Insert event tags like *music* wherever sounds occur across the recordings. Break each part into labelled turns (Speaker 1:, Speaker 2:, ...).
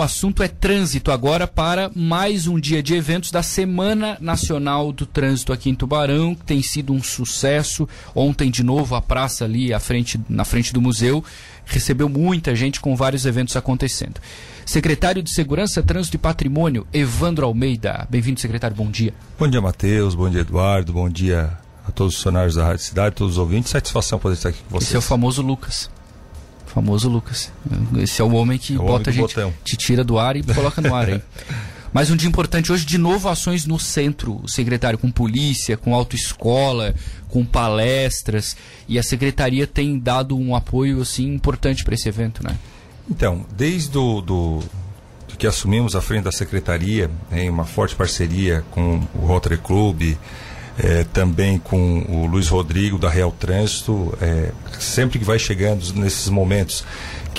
Speaker 1: o assunto é trânsito agora para mais um dia de eventos da Semana Nacional do Trânsito aqui em Tubarão, que tem sido um sucesso. Ontem, de novo, a praça ali à frente, na frente do museu recebeu muita gente com vários eventos acontecendo. Secretário de Segurança, Trânsito e Patrimônio, Evandro Almeida. Bem-vindo, secretário, bom dia.
Speaker 2: Bom dia, Matheus, bom dia, Eduardo, bom dia a todos os funcionários da Rádio Cidade, todos os ouvintes. Satisfação poder estar aqui com vocês.
Speaker 1: Esse é o famoso Lucas. Famoso Lucas. Esse é o homem que é o bota homem a gente, botão. te tira do ar e coloca no ar aí. *laughs* Mas um dia importante hoje, de novo, ações no centro, secretário, com polícia, com autoescola, com palestras. E a secretaria tem dado um apoio assim importante para esse evento, né?
Speaker 2: Então, desde do, do, que assumimos a frente da secretaria, em uma forte parceria com o Rotary Club, é, também com o Luiz Rodrigo da Real Trânsito, é, sempre que vai chegando nesses momentos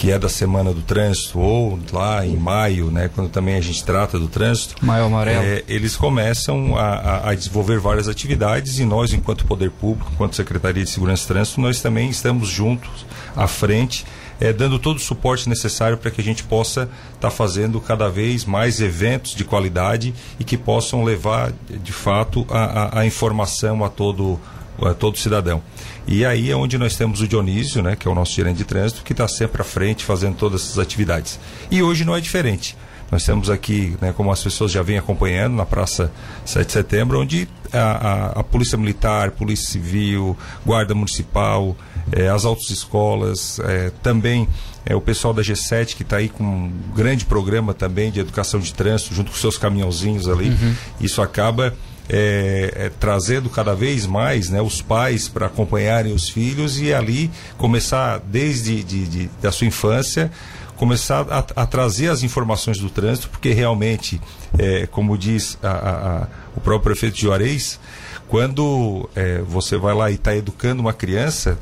Speaker 2: que é da Semana do Trânsito, ou lá em maio, né, quando também a gente trata do trânsito,
Speaker 1: maio amarelo.
Speaker 2: É, eles começam a, a, a, desenvolver várias atividades e nós, enquanto Poder Público, enquanto Secretaria de Segurança e Trânsito, nós também estamos juntos à frente é, dando todo o suporte necessário para que a gente possa estar tá fazendo cada vez mais eventos de qualidade e que possam levar, de fato, a, a, a informação a todo, a todo cidadão. E aí é onde nós temos o Dionísio, né, que é o nosso gerente de trânsito, que está sempre à frente fazendo todas essas atividades. E hoje não é diferente. Nós temos aqui, né, como as pessoas já vêm acompanhando, na Praça 7 de Setembro, onde a, a, a Polícia Militar, Polícia Civil, Guarda Municipal, é, as autoescolas, é, também é, o pessoal da G7 que está aí com um grande programa também de educação de trânsito junto com seus caminhãozinhos ali. Uhum. Isso acaba é, é, trazendo cada vez mais né, os pais para acompanharem os filhos e ali começar desde de, de, da sua infância começar a, a, trazer as informações do trânsito porque realmente é, como diz a, a, o próprio prefeito de Juarez quando é, você vai lá e está educando uma criança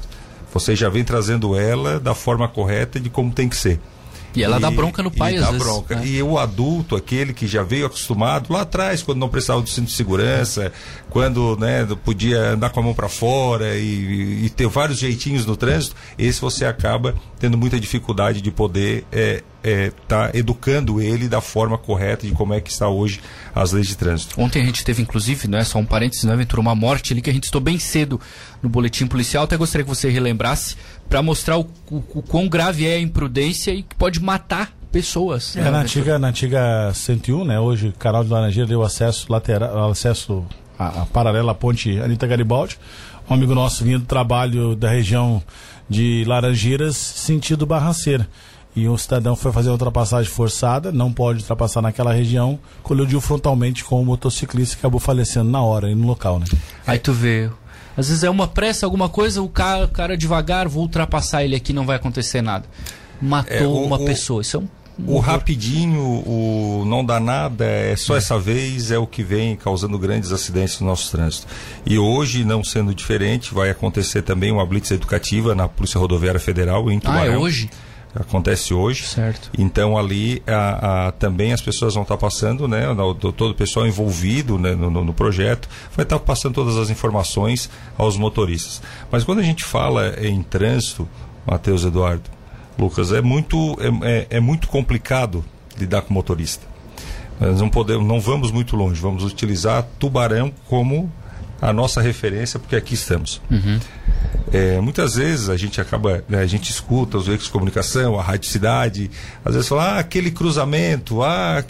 Speaker 2: você já vem trazendo ela da forma correta de como tem que ser.
Speaker 1: E ela e, dá bronca no pai,
Speaker 2: e
Speaker 1: às
Speaker 2: dá
Speaker 1: vezes.
Speaker 2: Bronca. Né? E o adulto, aquele que já veio acostumado lá atrás, quando não precisava do cinto de segurança, quando né, podia andar com a mão para fora e, e, ter vários jeitinhos no trânsito, esse você acaba tendo muita dificuldade de poder é, é, tá educando ele da forma correta de como é que está hoje as leis de trânsito.
Speaker 1: Ontem a gente teve, inclusive, não é só um parênteses, não entrou uma morte ali que a gente estou bem cedo no boletim policial. Até gostaria que você relembrasse para mostrar o, o, o, quão grave é a imprudência e que pode matar pessoas.
Speaker 3: É, né? na, antiga, na antiga 101, né? Hoje, canal de Laranjeira deu acesso lateral, acesso a, a paralela à ponte Anitta Garibaldi. Um amigo nosso vinha do trabalho da região de Laranjeiras, sentido Barranceira e um cidadão foi fazer a ultrapassagem forçada, não pode ultrapassar naquela região, colidiu frontalmente com o motociclista e acabou falecendo na hora, no local, né?
Speaker 1: Aí tu vê, às vezes é uma pressa, alguma coisa, o cara, o cara devagar, vou ultrapassar ele aqui, não vai acontecer nada. Matou é, o, uma o, pessoa, isso é um
Speaker 2: o rapidinho, o não dá nada, é só essa vez, é o que vem causando grandes acidentes no nosso trânsito. E hoje, não sendo diferente, vai acontecer também uma blitz educativa na Polícia Rodoviária Federal em Tubarão.
Speaker 1: Ah, é hoje?
Speaker 2: Acontece hoje.
Speaker 1: Certo.
Speaker 2: Então ali a, a, também as pessoas vão estar passando, né, todo o pessoal envolvido né, no, no, projeto vai estar passando todas as informações aos motoristas. Mas quando a gente fala em trânsito, Matheus Eduardo, Lucas, é muito é, é, é muito complicado lidar com motorista. Nós não podemos, não vamos muito longe. Vamos utilizar Tubarão como a nossa referência, porque aqui estamos. Uhum. É, muitas vezes a gente acaba, né, a gente escuta os veículos de comunicação, a rádio cidade, às vezes fala, ah, aquele cruzamento, ah,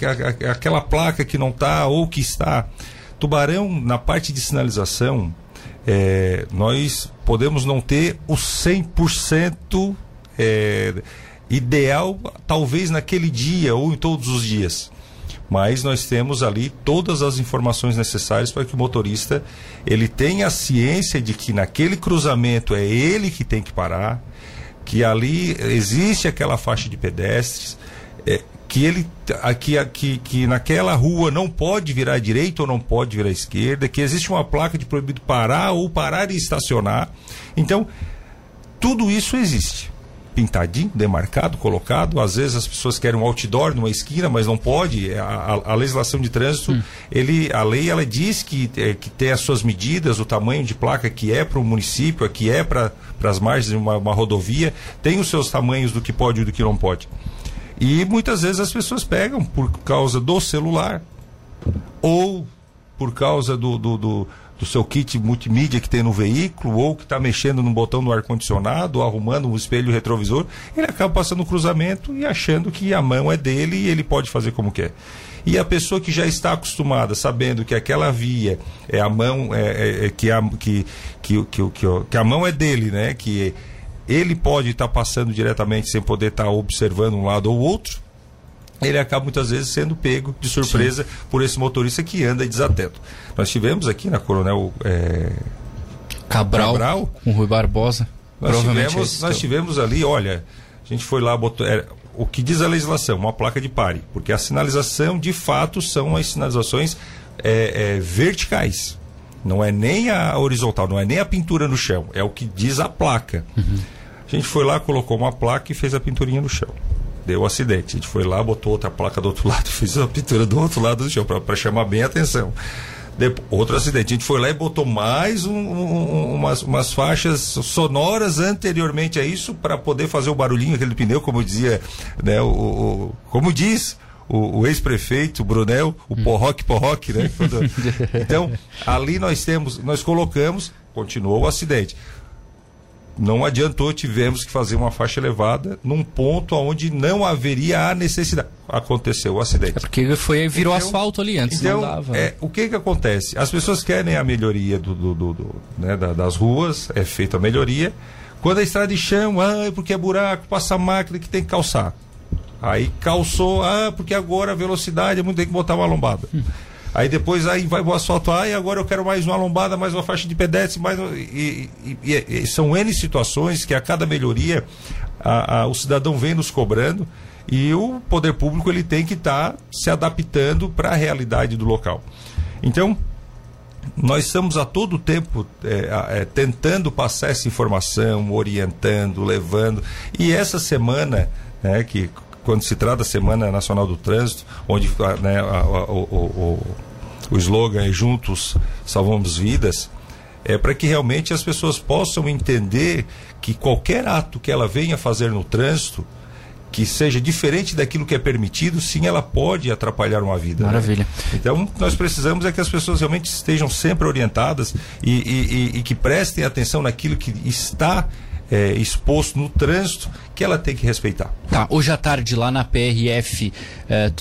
Speaker 2: aquela placa que não está ou que está. Tubarão, na parte de sinalização, é, nós podemos não ter o 100% é, ideal, talvez naquele dia ou em todos os dias mas nós temos ali todas as informações necessárias para que o motorista ele tenha a ciência de que naquele cruzamento é ele que tem que parar, que ali existe aquela faixa de pedestres, é, que ele que, que, que naquela rua não pode virar à direita ou não pode virar à esquerda, que existe uma placa de proibido parar ou parar e estacionar. Então, tudo isso existe pintadinho, demarcado, colocado. Às vezes as pessoas querem um outdoor numa esquina, mas não pode. A, a, a legislação de trânsito, hum. ele, a lei ela diz que, é, que tem as suas medidas, o tamanho de placa que é para o município, que é para as margens de uma, uma rodovia, tem os seus tamanhos do que pode e do que não pode. E muitas vezes as pessoas pegam por causa do celular ou por causa do, do, do, do seu kit multimídia que tem no veículo ou que está mexendo no botão do ar-condicionado, arrumando um espelho retrovisor, ele acaba passando o cruzamento e achando que a mão é dele e ele pode fazer como quer. E a pessoa que já está acostumada, sabendo que aquela via é a mão, é, é, é que, a, que, que, que, que a mão é dele, né? Que ele pode estar tá passando diretamente sem poder estar tá observando um lado ou outro, ele acaba muitas vezes sendo pego de surpresa Sim. por esse motorista que anda desatento. Nós tivemos aqui na Coronel é...
Speaker 1: Cabral, Cabral, com Rui Barbosa.
Speaker 2: Nós tivemos, nós tivemos ali, olha, a gente foi lá, botou, era, o que diz a legislação, uma placa de pare, porque a sinalização de fato são as sinalizações é, é, verticais. Não é nem a horizontal, não é nem a pintura no chão, é o que diz a placa. Uhum. A gente foi lá, colocou uma placa e fez a pinturinha no chão deu o um acidente. A gente foi lá, botou outra placa do outro *laughs* lado, fez a pintura do outro lado do chão, para chamar bem a atenção. Depois, outro acidente. A gente foi lá e botou mais um, um, umas, umas faixas sonoras anteriormente a isso para poder fazer o barulhinho aquele pneu, como dizia, né, o, o como diz o, o ex-prefeito Brunel, o hum. porroque porroque, né? *laughs* então, ali nós temos, nós colocamos, continuou o acidente não adiantou, tivemos que fazer uma faixa elevada num ponto onde não haveria a necessidade. Aconteceu o acidente. É
Speaker 1: porque foi, virou então, asfalto ali antes, então, não dava.
Speaker 2: É, o que que acontece? As pessoas querem a melhoria do, do, do, do né, da, das ruas, é feita a melhoria. Quando a estrada de chão, ah, é porque é buraco, passa máquina que tem que calçar. Aí calçou, ah, porque agora a velocidade é muito, tem que botar uma lombada. Aí depois aí vai o asfalto, ah, e agora eu quero mais uma lombada, mais uma faixa de pedestre, mais e, e, e, e são N situações que a cada melhoria a, a, o cidadão vem nos cobrando e o poder público ele tem que estar tá se adaptando para a realidade do local. Então, nós estamos a todo tempo é, é, tentando passar essa informação, orientando, levando. E essa semana, né, que quando se trata da Semana Nacional do Trânsito, onde né, a, a, o, o, o slogan é Juntos Salvamos Vidas, é para que realmente as pessoas possam entender que qualquer ato que ela venha fazer no trânsito, que seja diferente daquilo que é permitido, sim, ela pode atrapalhar uma vida.
Speaker 1: Né? Maravilha.
Speaker 2: Né? Então, nós precisamos é que as pessoas realmente estejam sempre orientadas e, e, e, e que prestem atenção naquilo que está é, exposto no trânsito que ela tem que respeitar.
Speaker 1: Tá, hoje à tarde lá na PRF, é,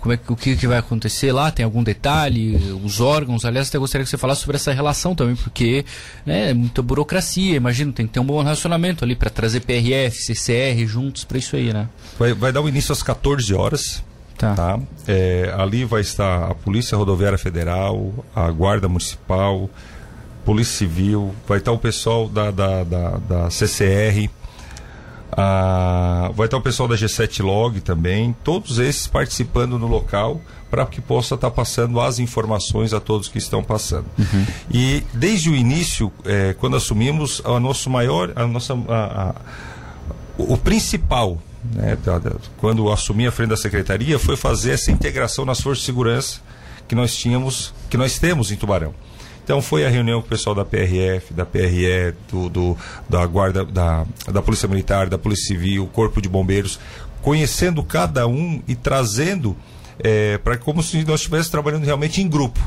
Speaker 1: como é, o que, que vai acontecer lá? Tem algum detalhe? Os órgãos? Aliás, até gostaria que você falasse sobre essa relação também, porque né, é muita burocracia, imagino, tem que ter um bom relacionamento ali para trazer PRF, CCR juntos para isso aí, né?
Speaker 2: Vai, vai dar o início às 14 horas. Tá. tá? É, ali vai estar a Polícia Rodoviária Federal, a Guarda Municipal, Polícia Civil, vai estar o pessoal da, da, da, da CCR, a, vai estar o pessoal da G7 Log também, todos esses participando no local para que possa estar passando as informações a todos que estão passando. Uhum. E desde o início, é, quando assumimos, a nosso maior, a nossa, a, a, o principal, né, quando assumi a frente da secretaria, foi fazer essa integração nas forças de segurança que nós tínhamos, que nós temos em Tubarão. Então foi a reunião com o pessoal da PRF, da PRE, do, do, da Guarda, da, da Polícia Militar, da Polícia Civil, Corpo de Bombeiros, conhecendo cada um e trazendo é, para como se nós estivéssemos trabalhando realmente em grupo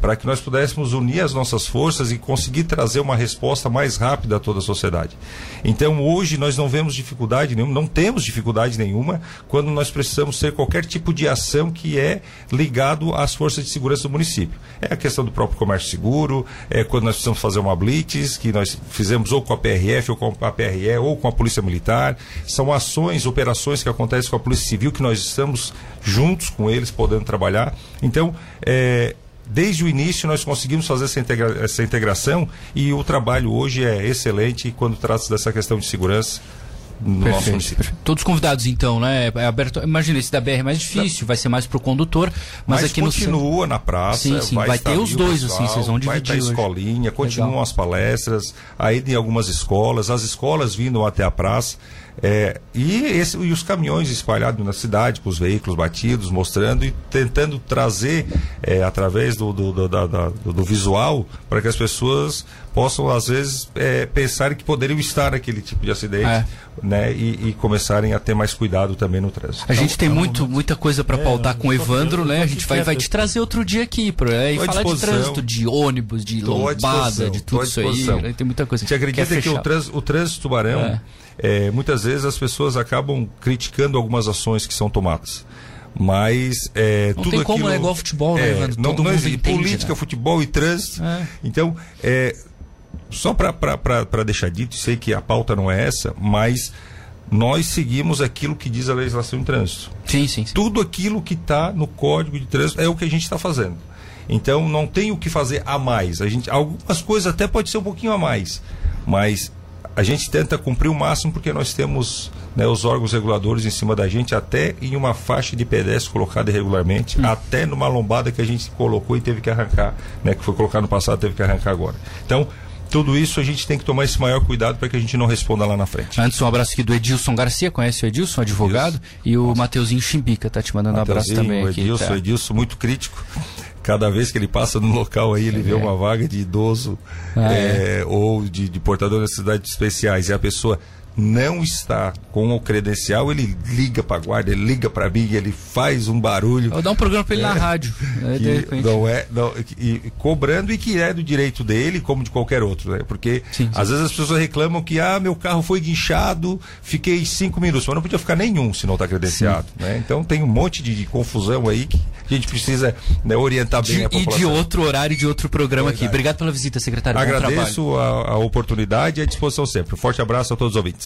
Speaker 2: para que nós pudéssemos unir as nossas forças e conseguir trazer uma resposta mais rápida a toda a sociedade. Então, hoje nós não vemos dificuldade nenhuma, não temos dificuldade nenhuma quando nós precisamos ter qualquer tipo de ação que é ligado às forças de segurança do município. É a questão do próprio comércio seguro, é quando nós precisamos fazer uma blitz, que nós fizemos ou com a PRF, ou com a PRE, ou com a Polícia Militar. São ações, operações que acontecem com a Polícia Civil que nós estamos juntos com eles, podendo trabalhar. Então, é, desde o início nós conseguimos fazer essa, integra essa integração e o trabalho hoje é excelente quando trata-se dessa questão de segurança no perfeito, nosso município. Perfeito.
Speaker 1: Todos convidados então, né? É aberto. Imagina, esse da BR é mais difícil, vai ser mais para o condutor, mas, mas aqui
Speaker 2: continua no... na praça.
Speaker 1: Sim, sim, vai, vai ter os dois, pessoal, assim, vocês vão dividir.
Speaker 2: Vai ter escolinha, continuam Legal. as palestras, aí em algumas escolas, as escolas vindo até a praça. É, e, esse, e os caminhões espalhados na cidade, com os veículos batidos, mostrando e tentando trazer, é, através do, do, do, da, da, do visual, para que as pessoas possam, às vezes, é, pensarem que poderiam estar naquele tipo de acidente
Speaker 1: É.
Speaker 2: né, e, e começarem a ter mais cuidado também no trânsito.
Speaker 1: A gente tem muito, muita coisa para
Speaker 3: É,
Speaker 1: pautar com o Evandro, né? A gente vai,
Speaker 3: quieto.
Speaker 1: vai te trazer outro dia aqui pra, é, e falar de trânsito, de ônibus, de lombada, de tudo isso aí. né? Tem muita coisa.
Speaker 2: Você acredita que o trânsito, o trânsito tubarão,
Speaker 1: É.
Speaker 2: é, muitas vezes as pessoas acabam criticando algumas ações que são tomadas. Mas é,
Speaker 1: Não
Speaker 2: tudo
Speaker 1: tem como,
Speaker 2: aquilo,
Speaker 1: né? Igual futebol, né,
Speaker 2: é,
Speaker 1: Evandro?
Speaker 2: Não,
Speaker 1: Todo
Speaker 2: não existe
Speaker 1: entende,
Speaker 2: política,
Speaker 1: né?
Speaker 2: futebol e trânsito.
Speaker 1: É.
Speaker 2: Então, é, só para deixar dito, sei que a pauta não é essa, mas nós seguimos aquilo que diz a legislação em trânsito
Speaker 1: Sim, sim, sim.
Speaker 2: tudo aquilo que está no código de trânsito é o que a gente está fazendo. Então não tem o que fazer a mais. A gente, algumas coisas até pode ser um pouquinho a mais, mas a gente tenta cumprir o máximo porque nós temos né, os órgãos reguladores em cima da gente, até em uma faixa de pedestre colocada irregularmente, até numa lombada que a gente colocou e teve que arrancar, né, que foi colocado no passado, teve que arrancar agora. Então tudo isso a gente tem que tomar esse maior cuidado para que a gente não responda lá na frente.
Speaker 1: Antes, um abraço aqui do Edilson Garcia, conhece o Edilson, advogado, e o Mateuzinho Chimbica tá te mandando um abraço
Speaker 2: Mateuzinho,
Speaker 1: também
Speaker 2: o
Speaker 1: aqui.
Speaker 2: Edilson,
Speaker 1: tá?
Speaker 2: Edilson muito crítico. Cada vez que ele passa no local aí, ele vê uma vaga de idoso
Speaker 1: Ah,
Speaker 2: é, ou de, de portador de necessidades especiais. E a pessoa não está com o credencial, ele liga para a guarda, ele liga para mim, ele faz um barulho.
Speaker 1: Eu dar um programa pra ele na rádio. repente.
Speaker 2: não é, não, e, cobrando e que é do direito dele, como de qualquer outro, né? Porque
Speaker 1: Sim, sim.
Speaker 2: às vezes as pessoas reclamam que ah, meu carro foi guinchado, fiquei cinco minutos, mas não podia ficar nenhum se não está credenciado, né? Então tem um monte de, de confusão aí que a gente precisa né, orientar bem
Speaker 1: De-
Speaker 2: a
Speaker 1: e de
Speaker 2: população.
Speaker 1: outro horário de outro programa aqui.
Speaker 2: Verdade.
Speaker 1: Obrigado pela visita, secretário.
Speaker 2: Agradeço a, a oportunidade e a disposição sempre. Um forte abraço a todos os ouvintes.